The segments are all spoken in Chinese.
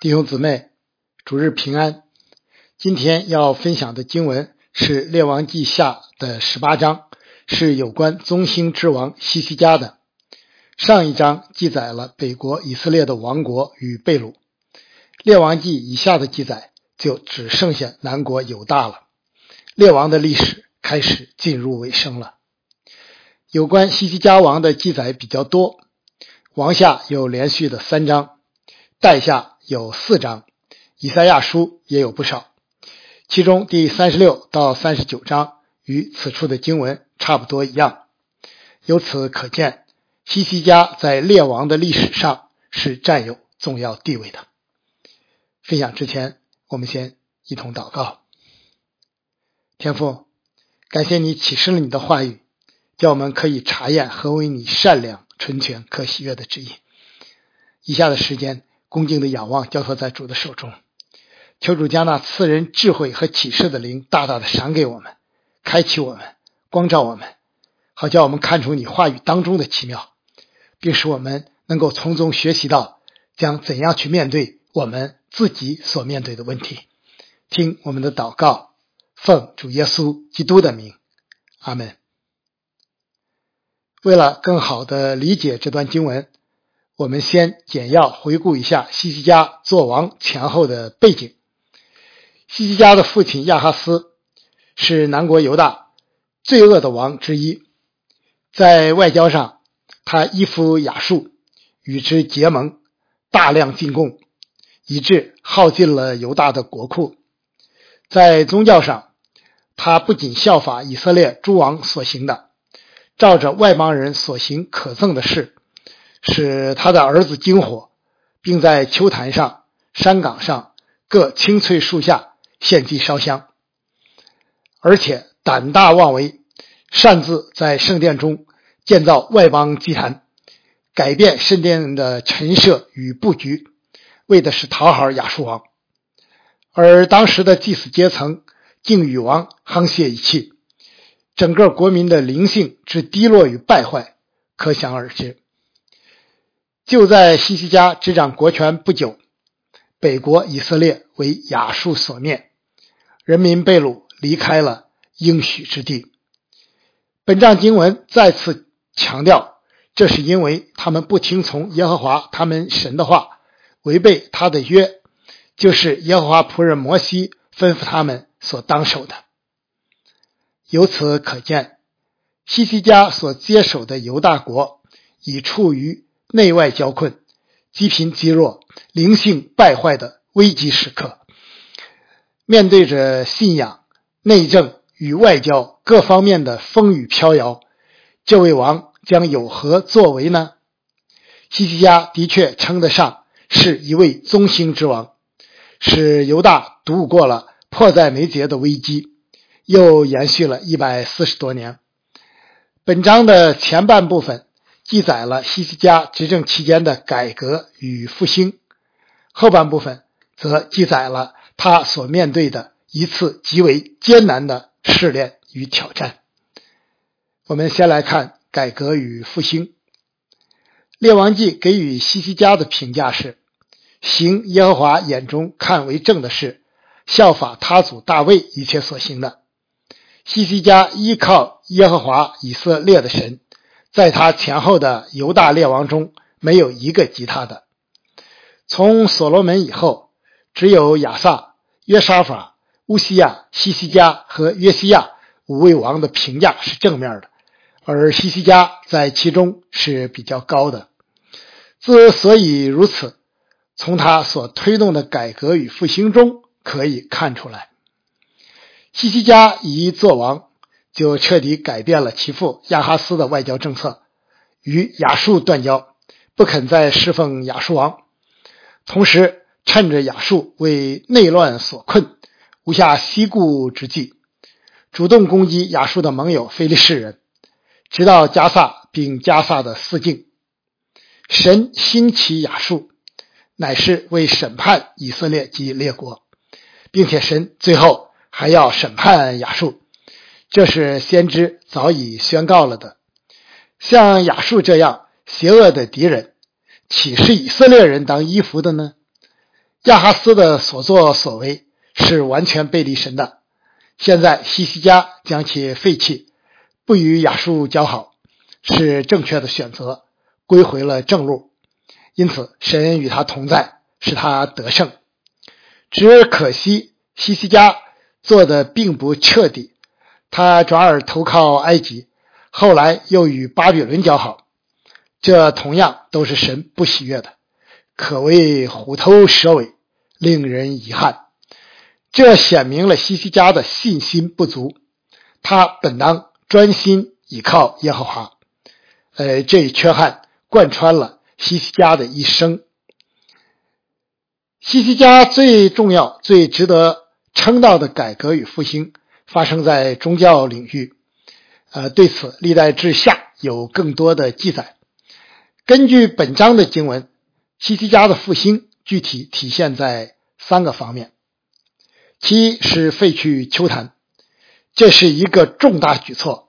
弟兄姊妹，主日平安。今天要分享的经文是《列王记下》的十八章，是有关中兴之王西西家的。上一章记载了北国以色列的王国与被掳，《列王记》以下的记载就只剩下南国犹大了。列王的历史开始进入尾声了。有关西西家王的记载比较多。王下有连续的三章，代下有四章，以赛亚书也有不少。其中第三十六到三十九章与此处的经文差不多一样。由此可见，西西家在列王的历史上是占有重要地位的。分享之前，我们先一同祷告。天父，感谢你启示了你的话语，叫我们可以查验何为你善良。纯全可喜悦的旨意。以下的时间，恭敬的仰望交托在主的手中，求主将那赐人智慧和启示的灵大大的赏给我们，开启我们，光照我们，好叫我们看出你话语当中的奇妙，并使我们能够从中学习到将怎样去面对我们自己所面对的问题。听我们的祷告，奉主耶稣基督的名，阿门。为了更好的理解这段经文，我们先简要回顾一下西西家做王前后的背景。西西家的父亲亚哈斯是南国犹大罪恶的王之一，在外交上，他依附亚述，与之结盟，大量进贡，以致耗尽了犹大的国库。在宗教上，他不仅效法以色列诸王所行的。照着外邦人所行可憎的事，使他的儿子惊火，并在秋坛上、山岗上各青翠树下献祭烧香，而且胆大妄为，擅自在圣殿中建造外邦祭坛，改变圣殿的陈设与布局，为的是讨好亚述王。而当时的祭司阶层竟与王沆瀣一气。整个国民的灵性之低落与败坏，可想而知。就在西西家执掌国权不久，北国以色列为亚述所灭，人民被掳，离开了应许之地。本章经文再次强调，这是因为他们不听从耶和华他们神的话，违背他的约，就是耶和华仆人摩西吩咐他们所当守的。由此可见，西西家所接手的犹大国已处于内外交困、积贫积弱、灵性败坏的危机时刻。面对着信仰、内政与外交各方面的风雨飘摇，这位王将有何作为呢？西西家的确称得上是一位中兴之王，使犹大度过了迫在眉睫的危机。又延续了一百四十多年。本章的前半部分记载了西西家执政期间的改革与复兴，后半部分则记载了他所面对的一次极为艰难的试炼与挑战。我们先来看改革与复兴。列王记给予西西家的评价是：行耶和华眼中看为正的事，效法他祖大卫一切所行的。西西家依靠耶和华以色列的神，在他前后的犹大列王中，没有一个及他的。从所罗门以后，只有亚萨、约沙法、乌西亚、西西家和约西亚五位王的评价是正面的，而西西家在其中是比较高的。之所以如此，从他所推动的改革与复兴中可以看出来。西西家一做王，就彻底改变了其父亚哈斯的外交政策，与亚述断交，不肯再侍奉亚述王。同时，趁着亚述为内乱所困，无下西顾之际，主动攻击亚述的盟友菲利士人，直到加萨并加萨的四境。神兴起亚述，乃是为审判以色列及列国，并且神最后。还要审判亚述，这是先知早已宣告了的。像亚述这样邪恶的敌人，岂是以色列人当依服的呢？亚哈斯的所作所为是完全背离神的。现在西西家将其废弃，不与亚述交好，是正确的选择，归回了正路。因此，神与他同在，使他得胜。只可惜西西家做的并不彻底，他转而投靠埃及，后来又与巴比伦交好，这同样都是神不喜悦的，可谓虎头蛇尾，令人遗憾。这显明了西西家的信心不足，他本当专心倚靠耶和华。呃，这一缺憾贯穿了西西家的一生。西西家最重要、最值得称道的改革与复兴发生在宗教领域。呃，对此，历代志下有更多的记载。根据本章的经文，西西家的复兴具体体现在三个方面。其一是废去秋坛，这是一个重大举措。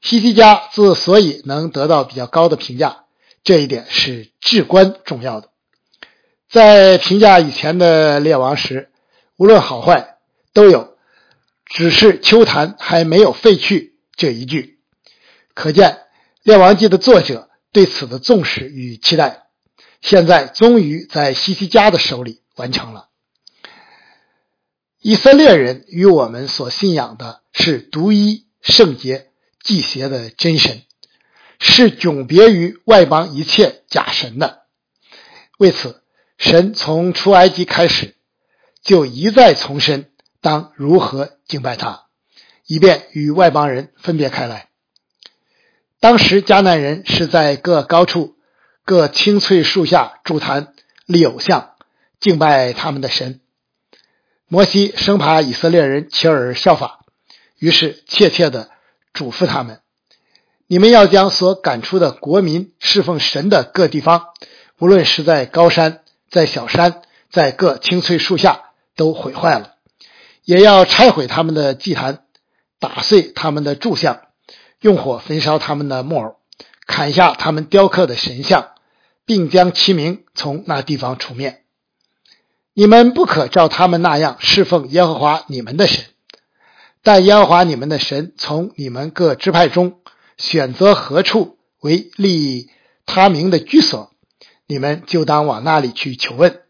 西西家之所以能得到比较高的评价，这一点是至关重要的。在评价以前的列王时，无论好坏，都有“只是秋坛还没有废去”这一句，可见《列王记》的作者对此的重视与期待，现在终于在西西家的手里完成了。以色列人与我们所信仰的是独一圣洁祭邪的真神，是迥别于外邦一切假神的。为此，神从出埃及开始就一再重申当如何敬拜他，以便与外邦人分别开来。当时迦南人是在各高处、各青翠树下筑坛立偶像，敬拜他们的神。摩西生怕以色列人起而效法，于是切切的嘱咐他们：“你们要将所赶出的国民侍奉神的各地方，无论是在高山、在小山、在各青翠树下，都毁坏了；也要拆毁他们的祭坛，打碎他们的柱像，用火焚烧他们的木偶，砍下他们雕刻的神像，并将其名从那地方除灭。”你们不可照他们那样侍奉耶和华你们的神，但耶和华你们的神从你们各支派中选择何处为立他名的居所，你们就当往那里去求问，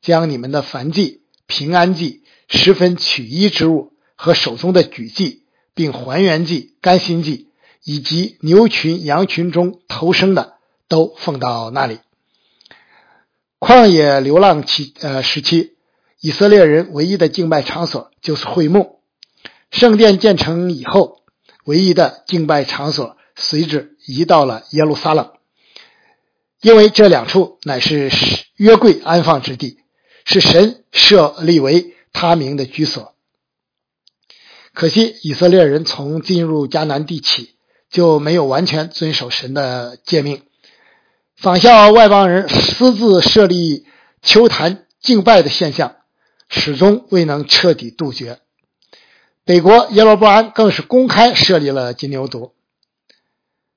将你们的燔祭、平安祭、十分取一之物和手中的举祭，并还原祭、甘心祭，以及牛群、羊群中投生的，都奉到那里。旷野流浪期，呃时期，以色列人唯一的敬拜场所就是会幕。圣殿建成以后，唯一的敬拜场所随之移到了耶路撒冷，因为这两处乃是约柜安放之地，是神设立为他名的居所。可惜以色列人从进入迦南地起，就没有完全遵守神的诫命。仿效外邦人私自设立秋坛敬拜的现象，始终未能彻底杜绝。北国耶罗波安更是公开设立了金牛犊。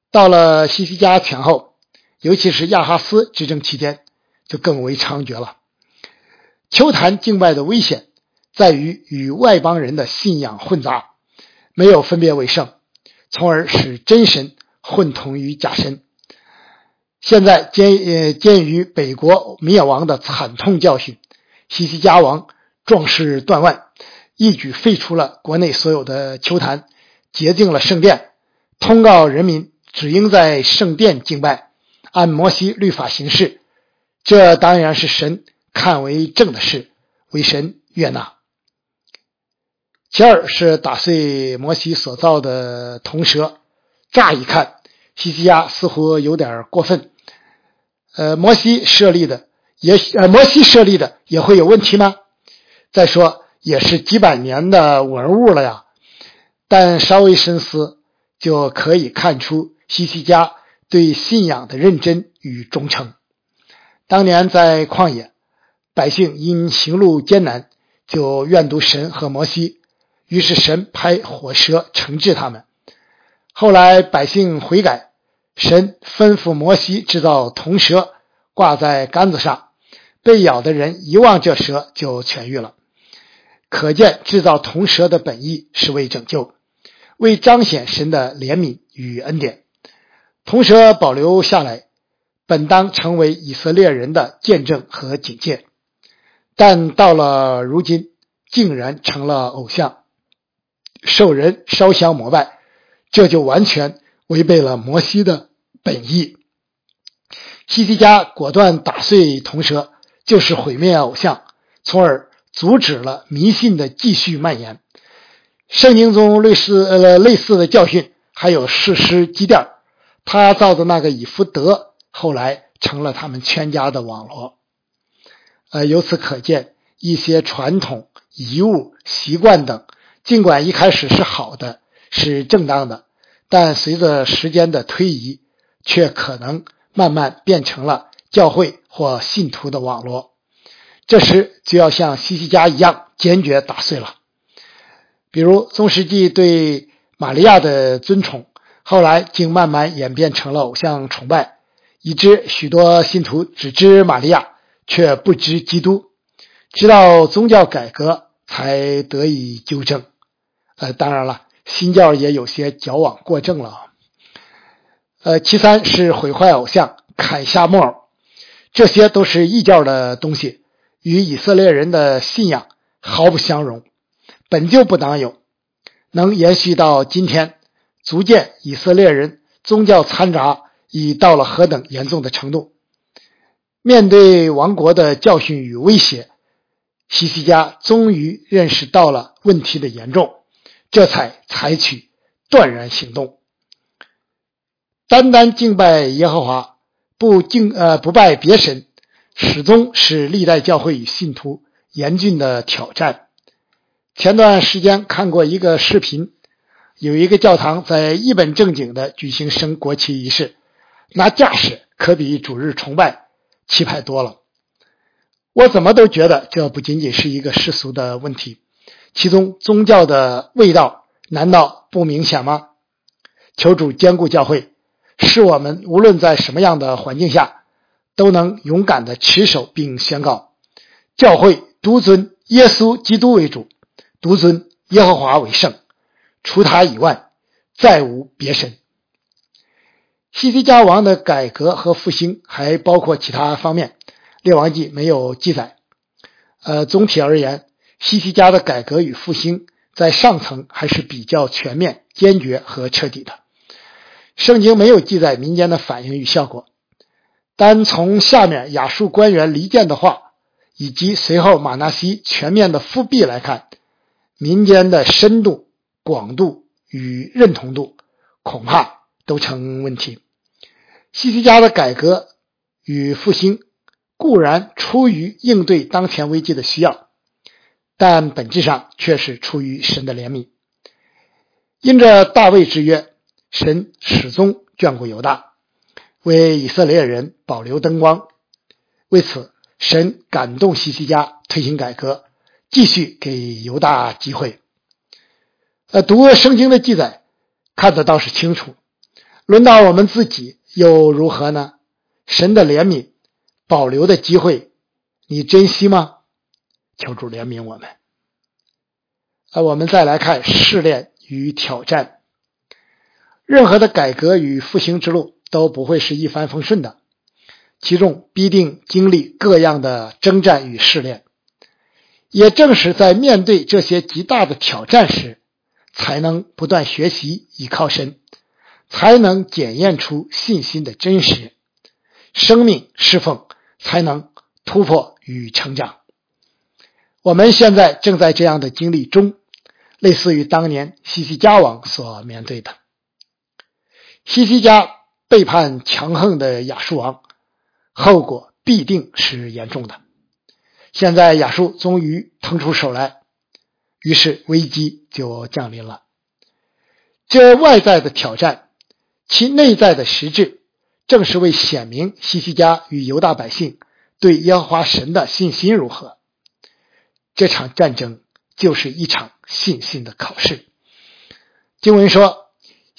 到了西西家前后，尤其是亚哈斯执政期间，就更为猖獗了。秋坛敬拜的危险在于与外邦人的信仰混杂，没有分别为圣，从而使真神混同于假神。现在鉴呃鉴于北国灭亡的惨痛教训，西西家王壮士断腕，一举废除了国内所有的球坛，洁净了圣殿，通告人民只应在圣殿敬拜，按摩西律法行事。这当然是神看为正的事，为神悦纳。其二是打碎摩西所造的铜蛇，乍一看，西西家似乎有点过分。呃，摩西设立的也呃，摩西设立的也会有问题吗？再说也是几百年的文物了呀。但稍微深思，就可以看出西西家对信仰的认真与忠诚。当年在旷野，百姓因行路艰难，就怨毒神和摩西，于是神派火蛇惩治他们。后来百姓悔改。神吩咐摩西制造铜蛇，挂在杆子上，被咬的人一望这蛇就痊愈了。可见制造铜蛇的本意是为拯救，为彰显神的怜悯与恩典。铜蛇保留下来，本当成为以色列人的见证和警戒，但到了如今，竟然成了偶像，受人烧香膜拜，这就完全违背了摩西的本意。西西家果断打碎铜蛇，就是毁灭偶像，从而。阻止了迷信的继续蔓延。圣经中类似呃类似的教训还有事师基甸，他造的那个以弗德，后来成了他们全家的网络。呃，由此可见，一些传统遗物、习惯等，尽管一开始是好的，是正当的，但随着时间的推移，却可能慢慢变成了教会或信徒的网络。这时就要像西西家一样坚决打碎了。比如中世纪对玛利亚的尊崇，后来竟慢慢演变成了偶像崇拜，以致许多信徒只知玛利亚，却不知基督。直到宗教改革才得以纠正。呃，当然了，新教也有些矫枉过正了。呃，其三是毁坏偶像、砍下木偶，这些都是异教的东西。与以色列人的信仰毫不相容，本就不当有，能延续到今天，足见以色列人宗教掺杂已到了何等严重的程度。面对亡国的教训与威胁，西西家终于认识到了问题的严重，这才采取断然行动，单单敬拜耶和华，不敬呃不拜别神。始终是历代教会与信徒严峻的挑战。前段时间看过一个视频，有一个教堂在一本正经的举行升国旗仪式，那架势可比主日崇拜气派多了。我怎么都觉得这不仅仅是一个世俗的问题，其中宗教的味道难道不明显吗？求主兼顾教会，使我们无论在什么样的环境下。都能勇敢的持守并宣告，教会独尊耶稣基督为主，独尊耶和华为圣，除他以外再无别神。西西家王的改革和复兴还包括其他方面，列王记没有记载。呃，总体而言，西西家的改革与复兴在上层还是比较全面、坚决和彻底的。圣经没有记载民间的反应与效果。单从下面亚述官员离间的话，以及随后马纳西全面的复辟来看，民间的深度、广度与认同度恐怕都成问题。西西家的改革与复兴固然出于应对当前危机的需要，但本质上却是出于神的怜悯。因着大卫之约，神始终眷顾犹大。为以色列人保留灯光，为此，神感动西西家推行改革，继续给犹大机会。呃，读圣经的记载，看得倒是清楚。轮到我们自己又如何呢？神的怜悯，保留的机会，你珍惜吗？求主怜悯我们。呃，我们再来看试炼与挑战，任何的改革与复兴之路。都不会是一帆风顺的，其中必定经历各样的征战与试炼。也正是在面对这些极大的挑战时，才能不断学习，依靠神，才能检验出信心的真实，生命侍奉才能突破与成长。我们现在正在这样的经历中，类似于当年西西家王所面对的西西家。背叛强横的亚述王，后果必定是严重的。现在亚述终于腾出手来，于是危机就降临了。这外在的挑战，其内在的实质，正是为显明西西家与犹大百姓对耶和华神的信心如何。这场战争就是一场信心的考试。经文说。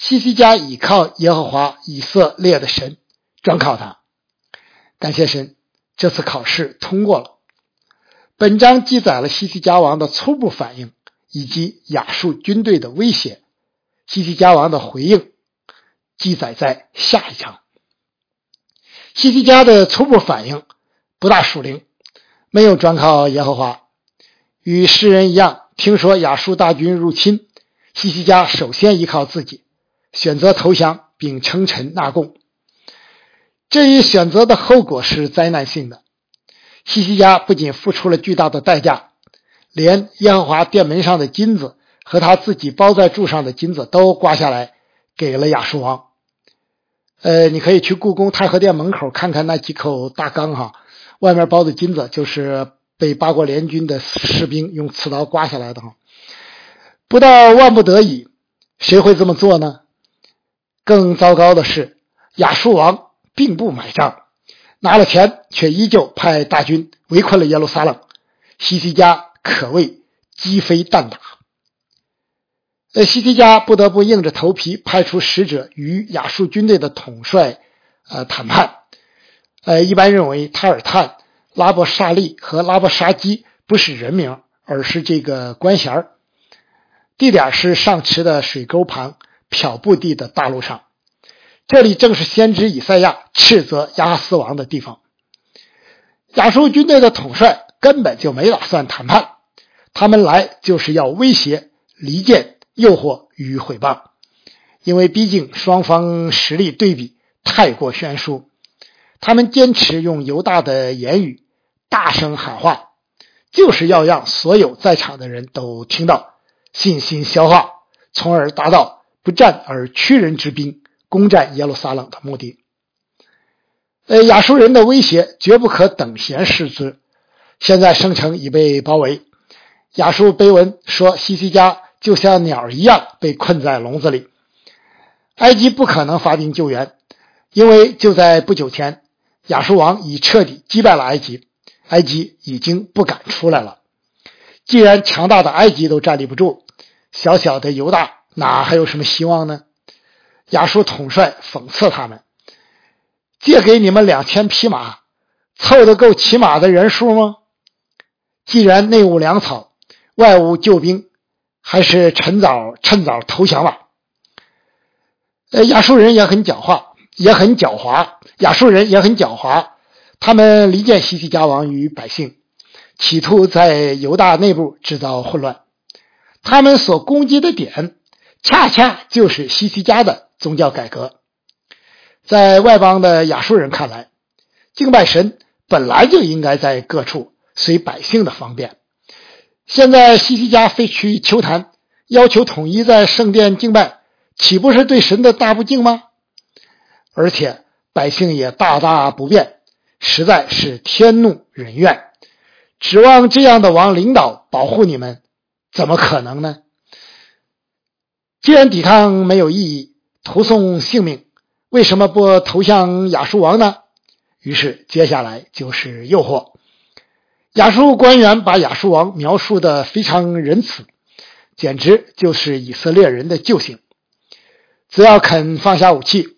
西西家倚靠耶和华以色列的神，专靠他。感谢神，这次考试通过了。本章记载了西西家王的初步反应以及亚述军队的威胁，西西家王的回应记载在下一章。西西家的初步反应不大属灵，没有专靠耶和华，与世人一样，听说亚述大军入侵，西西家首先依靠自己，选择投降并称臣纳贡。这一选择的后果是灾难性的。西西家不仅付出了巨大的代价，连耶和华殿门上的金子和他自己包在柱上的金子都刮下来给了亚述王。呃，你可以去故宫太和殿门口看看那几口大缸哈，外面包的金子就是被八国联军的士兵用刺刀刮下来的哈。不到万不得已，谁会这么做呢？更糟糕的是，亚述王并不买账。拿了钱，却依旧派大军围困了耶路撒冷。西西家可谓鸡飞蛋打。呃，西西家不得不硬着头皮派出使者与亚述军队的统帅呃谈判。呃，一般认为塔尔探、拉伯沙利和拉伯沙基不是人名，而是这个官衔儿。地点是上池的水沟旁漂布地的大路上。这里正是先知以赛亚斥责亚斯王的地方。亚述军队的统帅根本就没打算谈判，他们来就是要威胁、离间、诱惑与毁谤。因为毕竟双方实力对比太过悬殊，他们坚持用犹大的言语大声喊话，就是要让所有在场的人都听到，信心消化，从而达到不战而屈人之兵。攻占耶路撒冷的目的，呃，亚述人的威胁绝不可等闲视之。现在圣城已被包围，亚述碑文说西西家就像鸟一样被困在笼子里。埃及不可能发兵救援，因为就在不久前，亚述王已彻底击败了埃及，埃及已经不敢出来了。既然强大的埃及都站立不住，小小的犹大哪还有什么希望呢？亚述统帅讽刺他们：“借给你们两千匹马，凑得够骑马的人数吗？既然内无粮草，外无救兵，还是趁早趁早投降吧。”呃，亚述人也很狡猾，也很狡猾。亚述人也很狡猾，他们离间西西家王与百姓，企图在犹大内部制造混乱。他们所攻击的点，恰恰就是西西家的。宗教改革，在外邦的亚述人看来，敬拜神本来就应该在各处随百姓的方便。现在西西家飞去求坛，要求统一在圣殿敬拜，岂不是对神的大不敬吗？而且百姓也大大不便，实在是天怒人怨。指望这样的王领导保护你们，怎么可能呢？既然抵抗没有意义。投送性命，为什么不投向亚述王呢？于是接下来就是诱惑。亚述官员把亚述王描述的非常仁慈，简直就是以色列人的救星。只要肯放下武器，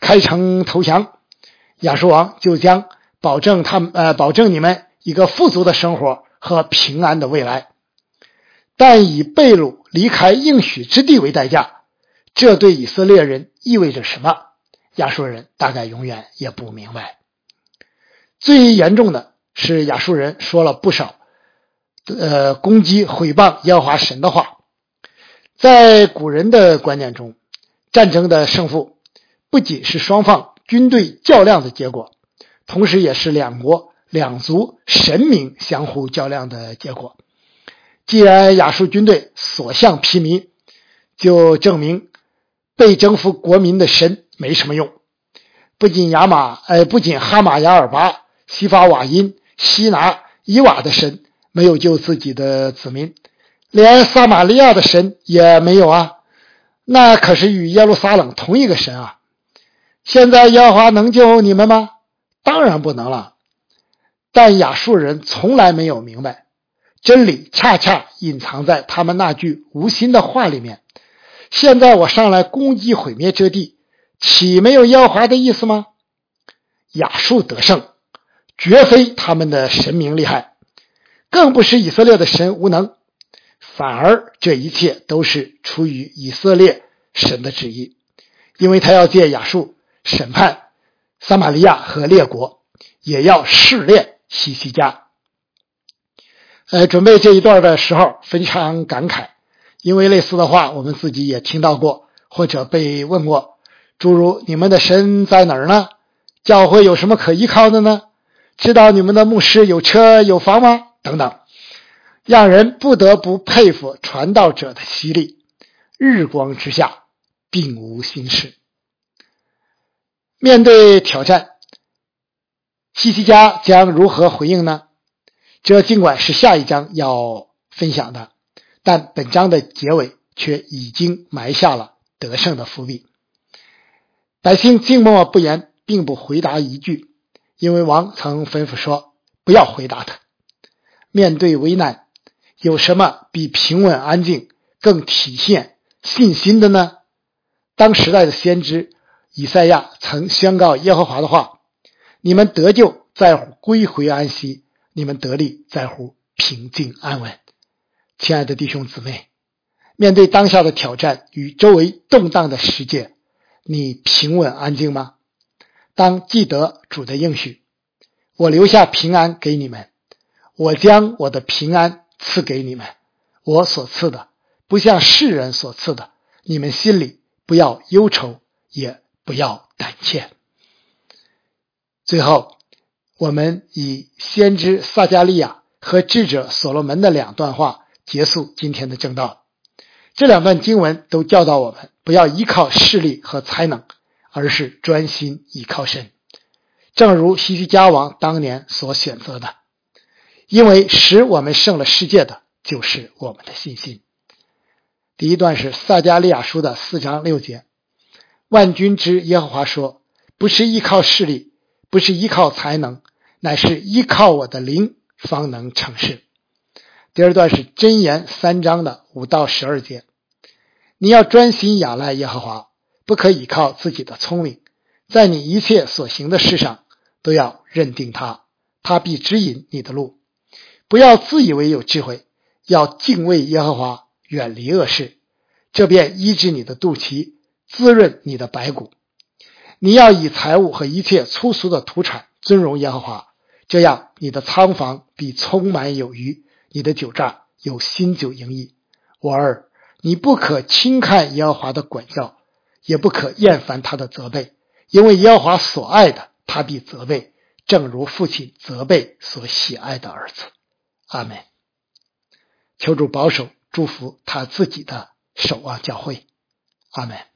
开城投降，亚述王就将保证他们呃保证你们一个富足的生活和平安的未来。但以被掳离开应许之地为代价。这对以色列人意味着什么？亚述人大概永远也不明白。最严重的是，亚述人说了不少，呃，攻击、毁谤耶和华神的话。在古人的观念中，战争的胜负不仅是双方军队较量的结果，同时也是两国两族神明相互较量的结果。既然亚述军队所向披靡，就证明。被征服国民的神没什么用，不仅亚马，呃，不仅哈马亚尔巴、西法瓦因、西拿、伊瓦的神没有救自己的子民，连撒玛利亚的神也没有啊！那可是与耶路撒冷同一个神啊！现在耶和华能救你们吗？当然不能了。但亚述人从来没有明白，真理恰恰隐藏在他们那句无心的话里面。现在我上来攻击毁灭这地，岂没有耶和华的意思吗？亚述得胜，绝非他们的神明厉害，更不是以色列的神无能，反而这一切都是出于以色列神的旨意，因为他要借亚述审判撒玛利亚和列国，也要试炼西西家。呃，准备这一段的时候非常感慨，因为类似的话我们自己也听到过，或者被问过，诸如你们的神在哪儿呢？教会有什么可依靠的呢？知道你们的牧师有车有房吗？等等，让人不得不佩服传道者的犀利。日光之下，并无新事。面对挑战，西西家将如何回应呢？这尽管是下一章要分享的，但本章的结尾却已经埋下了得胜的伏笔。百姓静默不言，并不回答一句，因为王曾吩咐说：“不要回答他。”面对危难，有什么比平稳安静更体现信心的呢？当时代的先知以赛亚曾宣告耶和华的话：“你们得救在乎归回安息。”你们得力在乎平静安稳，亲爱的弟兄姊妹，面对当下的挑战与周围动荡的世界，你平稳安静吗？当记得主的应许，我留下平安给你们，我将我的平安赐给你们，我所赐的不像世人所赐的，你们心里不要忧愁，也不要胆怯。最后。我们以先知撒加利亚和智者所罗门的两段话结束今天的正道。这两段经文都教导我们不要依靠势力和才能，而是专心依靠神。正如西西家王当年所选择的，因为使我们胜了世界的就是我们的信心。第一段是撒加利亚书的四章六节：“万军之耶和华说，不是依靠势力，不是依靠才能。”乃是依靠我的灵方能成事。第二段是箴言三章的五到十二节，你要专心仰赖耶和华，不可倚靠自己的聪明，在你一切所行的事上都要认定他，他必指引你的路。不要自以为有智慧，要敬畏耶和华，远离恶事，这便医治你的肚脐，滋润你的白骨。你要以财物和一切粗俗的土产尊荣耶和华。这样，你的仓房必充满有余，你的酒榨有新酒盈溢。我儿，你不可轻看耶和华的管教，也不可厌烦他的责备，因为耶和华所爱的，他必责备，正如父亲责备所喜爱的儿子。阿门。求主保守、祝福他自己的守望教会。阿门。